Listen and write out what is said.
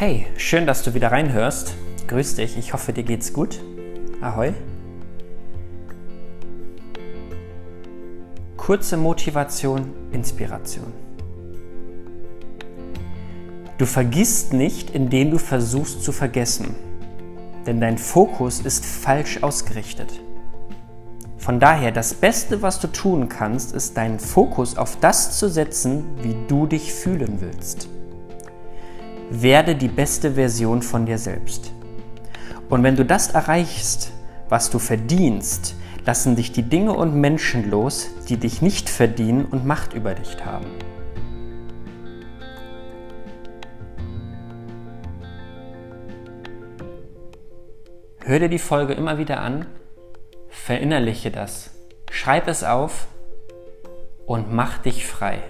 Hey, schön, dass du wieder reinhörst. Grüß dich, ich hoffe, dir geht's gut. Ahoi. Kurze Motivation, Inspiration. Du vergisst nicht, indem du versuchst zu vergessen, denn dein Fokus ist falsch ausgerichtet. Von daher, das Beste, was du tun kannst, ist deinen Fokus auf das zu setzen, wie du dich fühlen willst. Werde die beste Version von dir selbst. Und wenn du das erreichst, was du verdienst, lassen dich die Dinge und Menschen los, die dich nicht verdienen und Macht über dich haben. Hör dir die Folge immer wieder an Verinnerliche das. Schreib es auf und mach dich frei.